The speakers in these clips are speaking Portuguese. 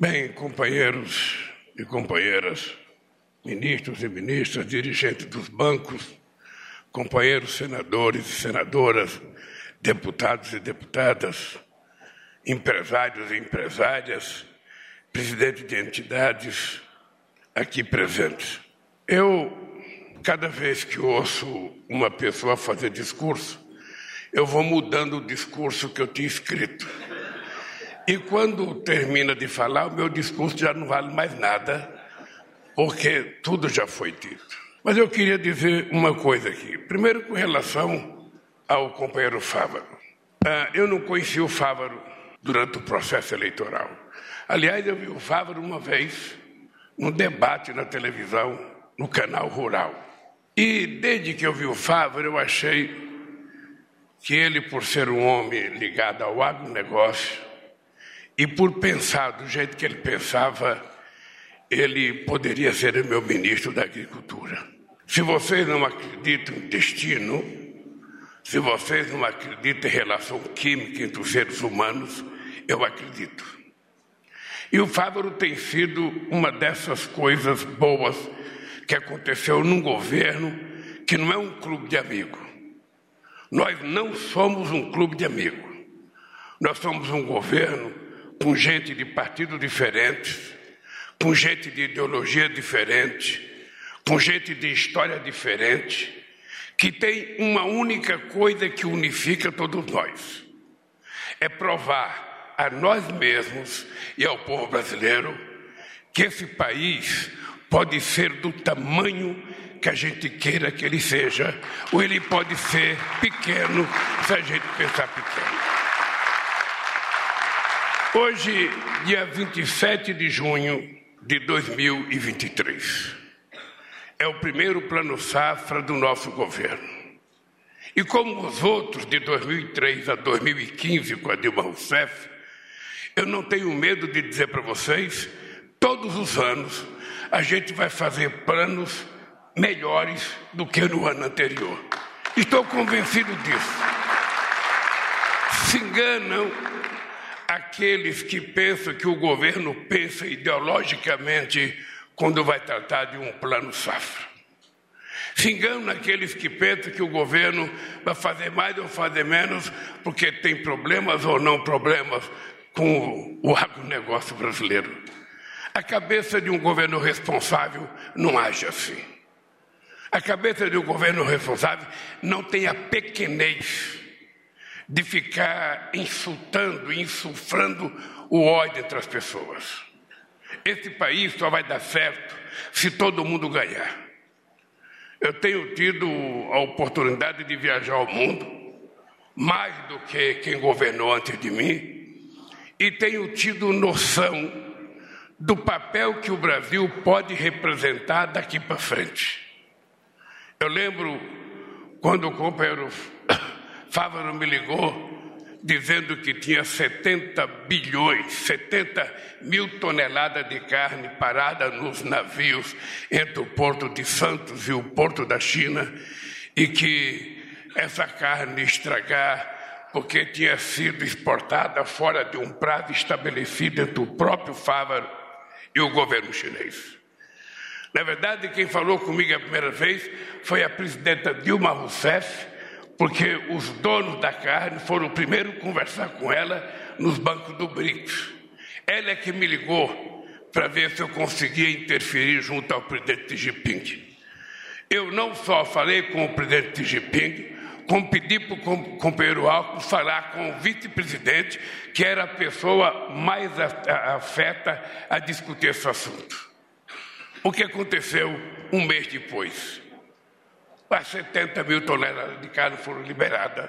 Bem, companheiros e companheiras, ministros e ministras, dirigentes dos bancos, companheiros senadores e senadoras, deputados e deputadas, empresários e empresárias, presidentes de entidades aqui presentes. Eu, cada vez que ouço uma pessoa fazer discurso, eu vou mudando o discurso que eu tinha escrito. E quando termina de falar, o meu discurso já não vale mais nada, porque tudo já foi dito. Mas eu queria dizer uma coisa aqui. Primeiro, com relação ao companheiro Fávaro. Ah, eu não conheci o Fávaro durante o processo eleitoral. Aliás, eu vi o Fávaro uma vez num debate na televisão, no canal Rural. E desde que eu vi o Fávaro, eu achei que ele, por ser um homem ligado ao agronegócio, e por pensar do jeito que ele pensava, ele poderia ser meu ministro da Agricultura. Se vocês não acreditam em destino, se vocês não acreditam em relação química entre os seres humanos, eu acredito. E o Fávaro tem sido uma dessas coisas boas que aconteceu num governo que não é um clube de amigos. Nós não somos um clube de amigos. Nós somos um governo com gente de partidos diferentes, com gente de ideologia diferente, com gente de história diferente, que tem uma única coisa que unifica todos nós: é provar a nós mesmos e ao povo brasileiro que esse país pode ser do tamanho que a gente queira que ele seja, ou ele pode ser pequeno se a gente pensar pequeno. Hoje, dia 27 de junho de 2023, é o primeiro plano safra do nosso governo. E como os outros de 2003 a 2015 com a Dilma Rousseff, eu não tenho medo de dizer para vocês, todos os anos a gente vai fazer planos melhores do que no ano anterior. Estou convencido disso. Se enganam aqueles que pensam que o governo pensa ideologicamente quando vai tratar de um plano safra. Se enganam aqueles que pensam que o governo vai fazer mais ou fazer menos porque tem problemas ou não problemas com o agronegócio brasileiro. A cabeça de um governo responsável não age assim. A cabeça de um governo responsável não tem a pequenez de ficar insultando, insufrando o ódio entre as pessoas. Esse país só vai dar certo se todo mundo ganhar. Eu tenho tido a oportunidade de viajar ao mundo, mais do que quem governou antes de mim, e tenho tido noção do papel que o Brasil pode representar daqui para frente. Eu lembro quando o companheiro Fávaro me ligou dizendo que tinha 70 bilhões, 70 mil toneladas de carne parada nos navios entre o porto de Santos e o porto da China e que essa carne estragar porque tinha sido exportada fora de um prazo estabelecido entre o próprio Fávaro e o governo chinês. Na verdade, quem falou comigo a primeira vez foi a presidenta Dilma Rousseff, porque os donos da carne foram primeiro conversar com ela nos bancos do BRICS. Ela é que me ligou para ver se eu conseguia interferir junto ao presidente Xi Jinping. Eu não só falei com o presidente Xi Jinping, como pedi para o companheiro Alckmin falar com o vice-presidente, que era a pessoa mais afeta a discutir esse assunto. O que aconteceu um mês depois? As 70 mil toneladas de carne foram liberadas.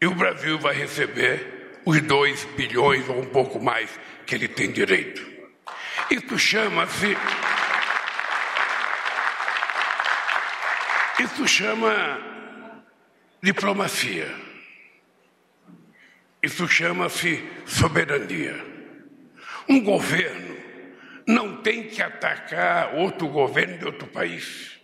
E o Brasil vai receber os 2 bilhões ou um pouco mais que ele tem direito. Isso chama-se. Isso chama diplomacia. Isso chama-se soberania. Um governo não tem que atacar outro governo de outro país.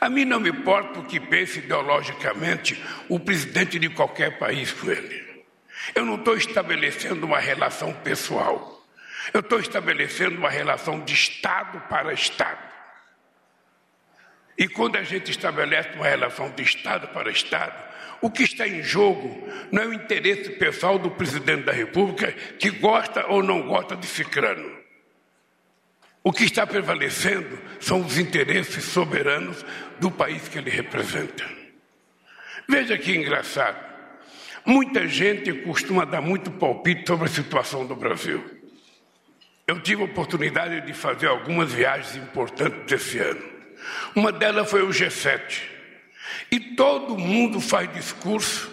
A mim não me importa o que pense ideologicamente o presidente de qualquer país com ele. Eu não estou estabelecendo uma relação pessoal. Eu estou estabelecendo uma relação de Estado para Estado. E quando a gente estabelece uma relação de Estado para Estado, o que está em jogo não é o interesse pessoal do presidente da República, que gosta ou não gosta de Cicrano. O que está prevalecendo são os interesses soberanos do país que ele representa. Veja que engraçado. Muita gente costuma dar muito palpite sobre a situação do Brasil. Eu tive a oportunidade de fazer algumas viagens importantes esse ano. Uma delas foi o G7. E todo mundo faz discurso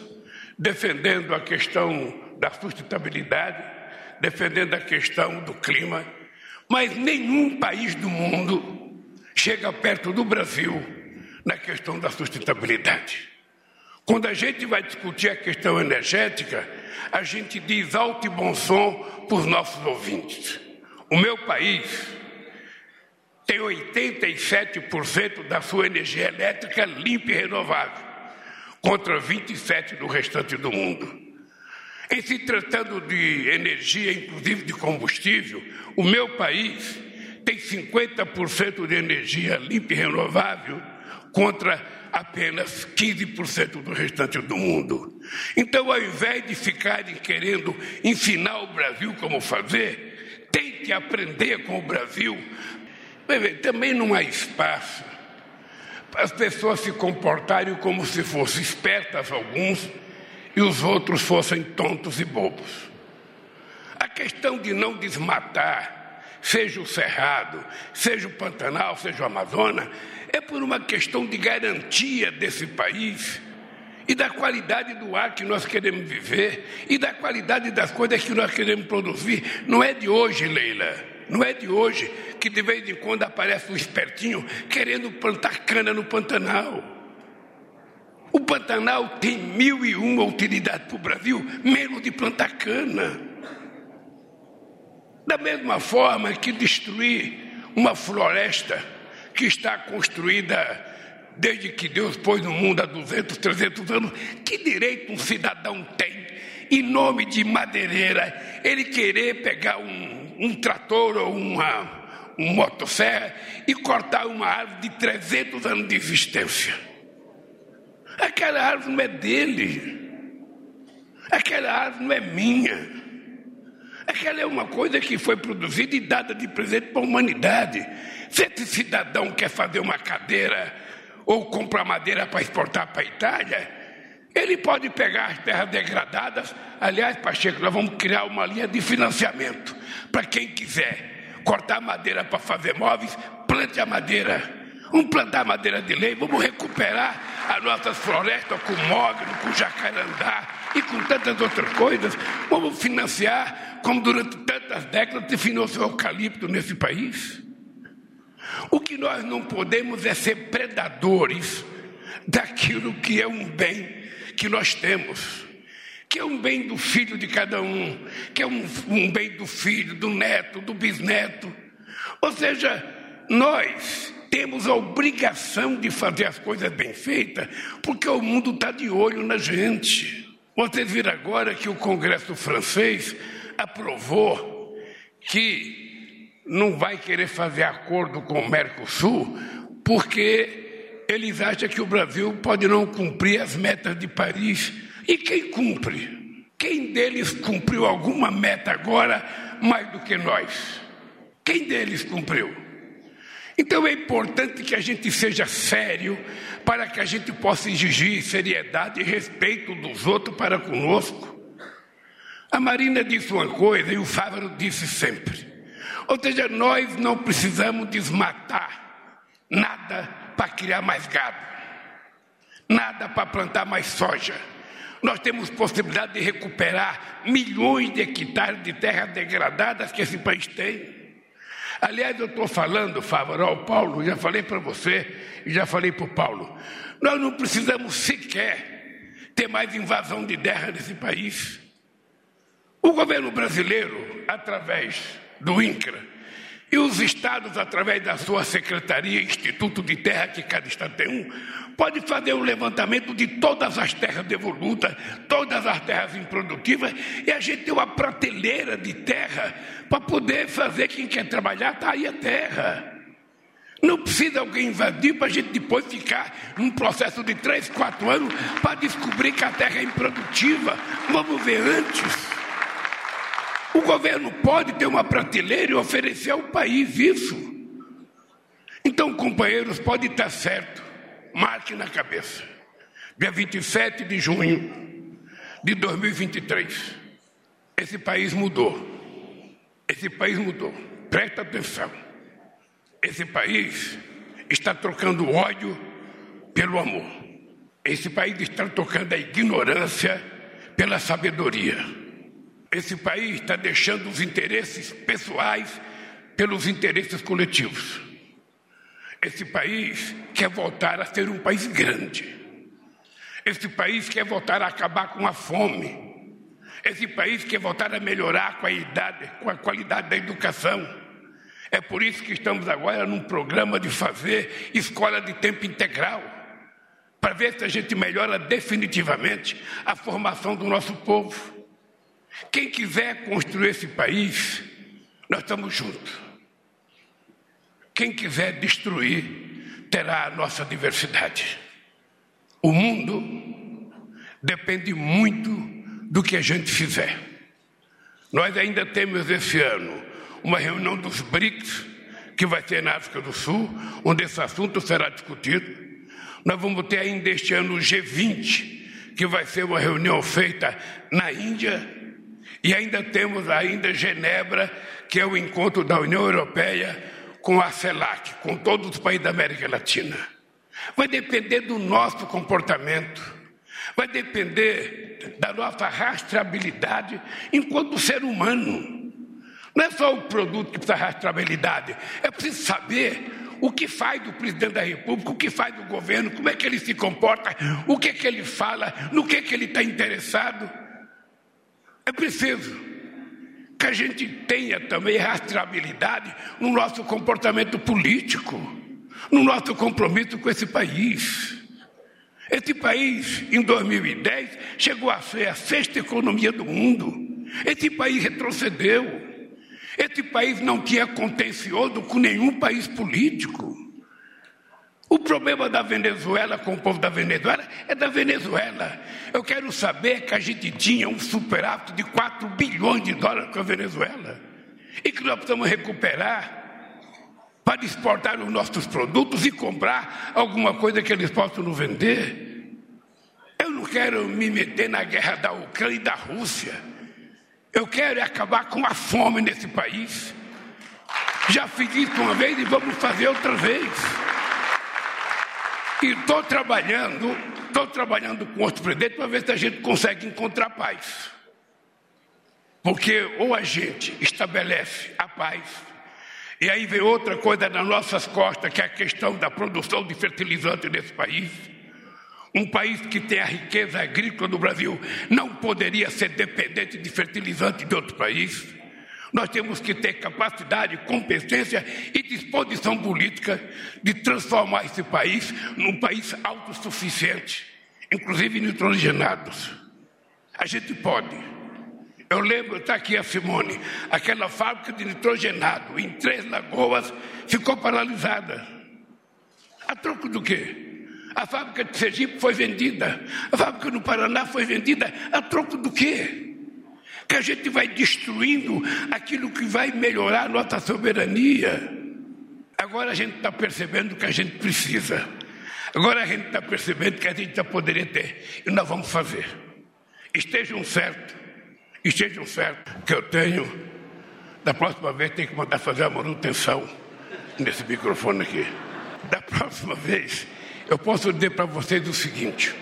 defendendo a questão da sustentabilidade, defendendo a questão do clima, mas nenhum país do mundo chega perto do Brasil na questão da sustentabilidade. Quando a gente vai discutir a questão energética, a gente diz alto e bom som para os nossos ouvintes. O meu país tem 87% da sua energia elétrica limpa e renovável, contra 27% do restante do mundo. Em se tratando de energia, inclusive de combustível, o meu país tem 50% de energia limpa e renovável contra apenas 15% do restante do mundo. Então, ao invés de ficarem querendo ensinar o Brasil como fazer, tente aprender com o Brasil também não há espaço para as pessoas se comportarem como se fossem espertas alguns e os outros fossem tontos e bobos. A questão de não desmatar, seja o Cerrado, seja o Pantanal, seja o Amazonas, é por uma questão de garantia desse país e da qualidade do ar que nós queremos viver e da qualidade das coisas que nós queremos produzir. Não é de hoje, Leila. Não é de hoje que de vez em quando aparece um espertinho querendo plantar cana no Pantanal. O Pantanal tem mil e uma utilidades para o Brasil, menos de plantar cana. Da mesma forma que destruir uma floresta que está construída desde que Deus pôs no mundo há 200, 300 anos, que direito um cidadão tem, em nome de madeireira, ele querer pegar um um trator ou uma um motosserra e cortar uma árvore de 300 anos de existência. Aquela árvore não é dele. Aquela árvore não é minha. Aquela é uma coisa que foi produzida e dada de presente para a humanidade. Se esse cidadão quer fazer uma cadeira ou comprar madeira para exportar para a Itália, ele pode pegar as terras degradadas. Aliás, Pacheco, nós vamos criar uma linha de financiamento para quem quiser cortar madeira para fazer móveis, plante a madeira. Vamos plantar madeira de lei, vamos recuperar as nossas florestas com mogno, com jacarandá e com tantas outras coisas. Vamos financiar, como durante tantas décadas se financiou o eucalipto nesse país. O que nós não podemos é ser predadores daquilo que é um bem que nós temos, que é um bem do filho de cada um, que é um, um bem do filho, do neto, do bisneto. Ou seja, nós temos a obrigação de fazer as coisas bem feitas, porque o mundo está de olho na gente. Vocês viram agora que o Congresso francês aprovou que não vai querer fazer acordo com o Mercosul, porque eles acham que o Brasil pode não cumprir as metas de Paris. E quem cumpre? Quem deles cumpriu alguma meta agora mais do que nós? Quem deles cumpriu? Então é importante que a gente seja sério para que a gente possa exigir seriedade e respeito dos outros para conosco. A Marina disse uma coisa e o Fávaro disse sempre. Ou seja, nós não precisamos desmatar nada para criar mais gado, nada para plantar mais soja. Nós temos possibilidade de recuperar milhões de hectares de terras degradadas que esse país tem. Aliás, eu estou falando, Fábio, Paulo, já falei para você e já falei para o Paulo. Nós não precisamos sequer ter mais invasão de terra nesse país. O governo brasileiro, através do INCRA, e os estados, através da sua secretaria, Instituto de Terra, que cada estado tem um, pode fazer um levantamento de todas as terras devolutas, todas as terras improdutivas, e a gente tem uma prateleira de terra para poder fazer quem quer trabalhar, está aí a terra. Não precisa alguém invadir para a gente depois ficar num processo de três, quatro anos para descobrir que a terra é improdutiva. Vamos ver antes. O governo pode ter uma prateleira e oferecer ao país isso. Então, companheiros, pode estar certo, marque na cabeça. Dia 27 de junho de 2023, esse país mudou. Esse país mudou. Presta atenção. Esse país está trocando ódio pelo amor. Esse país está trocando a ignorância pela sabedoria. Esse país está deixando os interesses pessoais pelos interesses coletivos. Esse país quer voltar a ser um país grande. Esse país quer voltar a acabar com a fome. Esse país quer voltar a melhorar a qualidade, com a qualidade da educação. É por isso que estamos agora num programa de fazer escola de tempo integral, para ver se a gente melhora definitivamente a formação do nosso povo. Quem quiser construir esse país, nós estamos juntos. Quem quiser destruir, terá a nossa diversidade. O mundo depende muito do que a gente fizer. Nós ainda temos esse ano uma reunião dos BRICS, que vai ser na África do Sul, onde esse assunto será discutido. Nós vamos ter ainda este ano o G20, que vai ser uma reunião feita na Índia. E ainda temos ainda Genebra, que é o encontro da União Europeia com a CELAC, com todos os países da América Latina. Vai depender do nosso comportamento, vai depender da nossa rastreabilidade enquanto ser humano. Não é só o produto que precisa de rastreabilidade, é preciso saber o que faz do presidente da República, o que faz do governo, como é que ele se comporta, o que é que ele fala, no que é que ele está interessado. É preciso que a gente tenha também rastreabilidade no nosso comportamento político, no nosso compromisso com esse país. Esse país, em 2010, chegou a ser a sexta economia do mundo. Esse país retrocedeu. Esse país não tinha contencioso com nenhum país político. O problema da Venezuela com o povo da Venezuela é da Venezuela. Eu quero saber que a gente tinha um superávit de 4 bilhões de dólares com a Venezuela e que nós precisamos recuperar para exportar os nossos produtos e comprar alguma coisa que eles possam nos vender. Eu não quero me meter na guerra da Ucrânia e da Rússia. Eu quero acabar com a fome nesse país. Já fiz isso uma vez e vamos fazer outra vez. E estou trabalhando, estou trabalhando com outros presidentes para ver se a gente consegue encontrar paz. Porque ou a gente estabelece a paz, e aí vem outra coisa nas nossas costas, que é a questão da produção de fertilizante nesse país. Um país que tem a riqueza agrícola do Brasil não poderia ser dependente de fertilizante de outro país. Nós temos que ter capacidade, competência e disposição política de transformar esse país num país autossuficiente, inclusive nitrogenados. A gente pode. Eu lembro, está aqui a Simone, aquela fábrica de nitrogenado em Três Lagoas ficou paralisada. A troco do quê? A fábrica de Sergipe foi vendida, a fábrica no Paraná foi vendida, a troco do quê? Que a gente vai destruindo aquilo que vai melhorar a nossa soberania. Agora a gente está percebendo que a gente precisa. Agora a gente está percebendo que a gente já poderia ter. E nós vamos fazer. Estejam certos, estejam certos que eu tenho. Da próxima vez tem que mandar fazer a manutenção nesse microfone aqui. Da próxima vez, eu posso dizer para vocês o seguinte: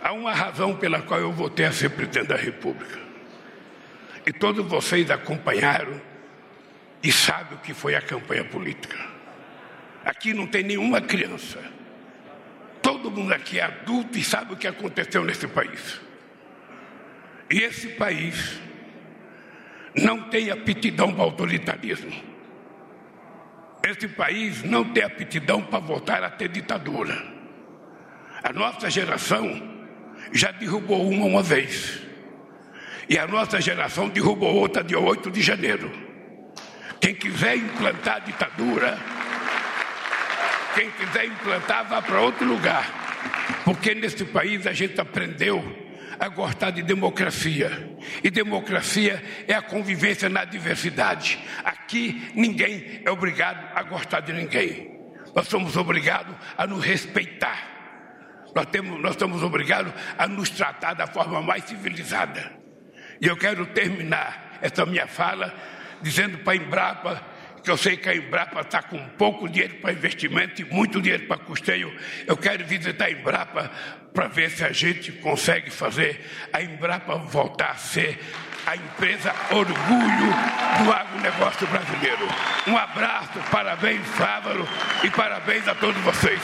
há uma razão pela qual eu votei a ser presidente da República. E todos vocês acompanharam e sabem o que foi a campanha política. Aqui não tem nenhuma criança. Todo mundo aqui é adulto e sabe o que aconteceu nesse país. E esse país não tem aptidão para autoritarismo. Esse país não tem aptidão para voltar a ter ditadura. A nossa geração já derrubou uma uma vez. E a nossa geração derrubou outra dia 8 de janeiro. Quem quiser implantar ditadura, quem quiser implantar, vá para outro lugar. Porque nesse país a gente aprendeu a gostar de democracia. E democracia é a convivência na diversidade. Aqui ninguém é obrigado a gostar de ninguém. Nós somos obrigados a nos respeitar. Nós, temos, nós estamos obrigados a nos tratar da forma mais civilizada. E eu quero terminar essa minha fala dizendo para a Embrapa que eu sei que a Embrapa está com pouco dinheiro para investimento e muito dinheiro para custeio. Eu quero visitar a Embrapa para ver se a gente consegue fazer a Embrapa voltar a ser a empresa orgulho do agronegócio brasileiro. Um abraço, parabéns, Fávaro, e parabéns a todos vocês.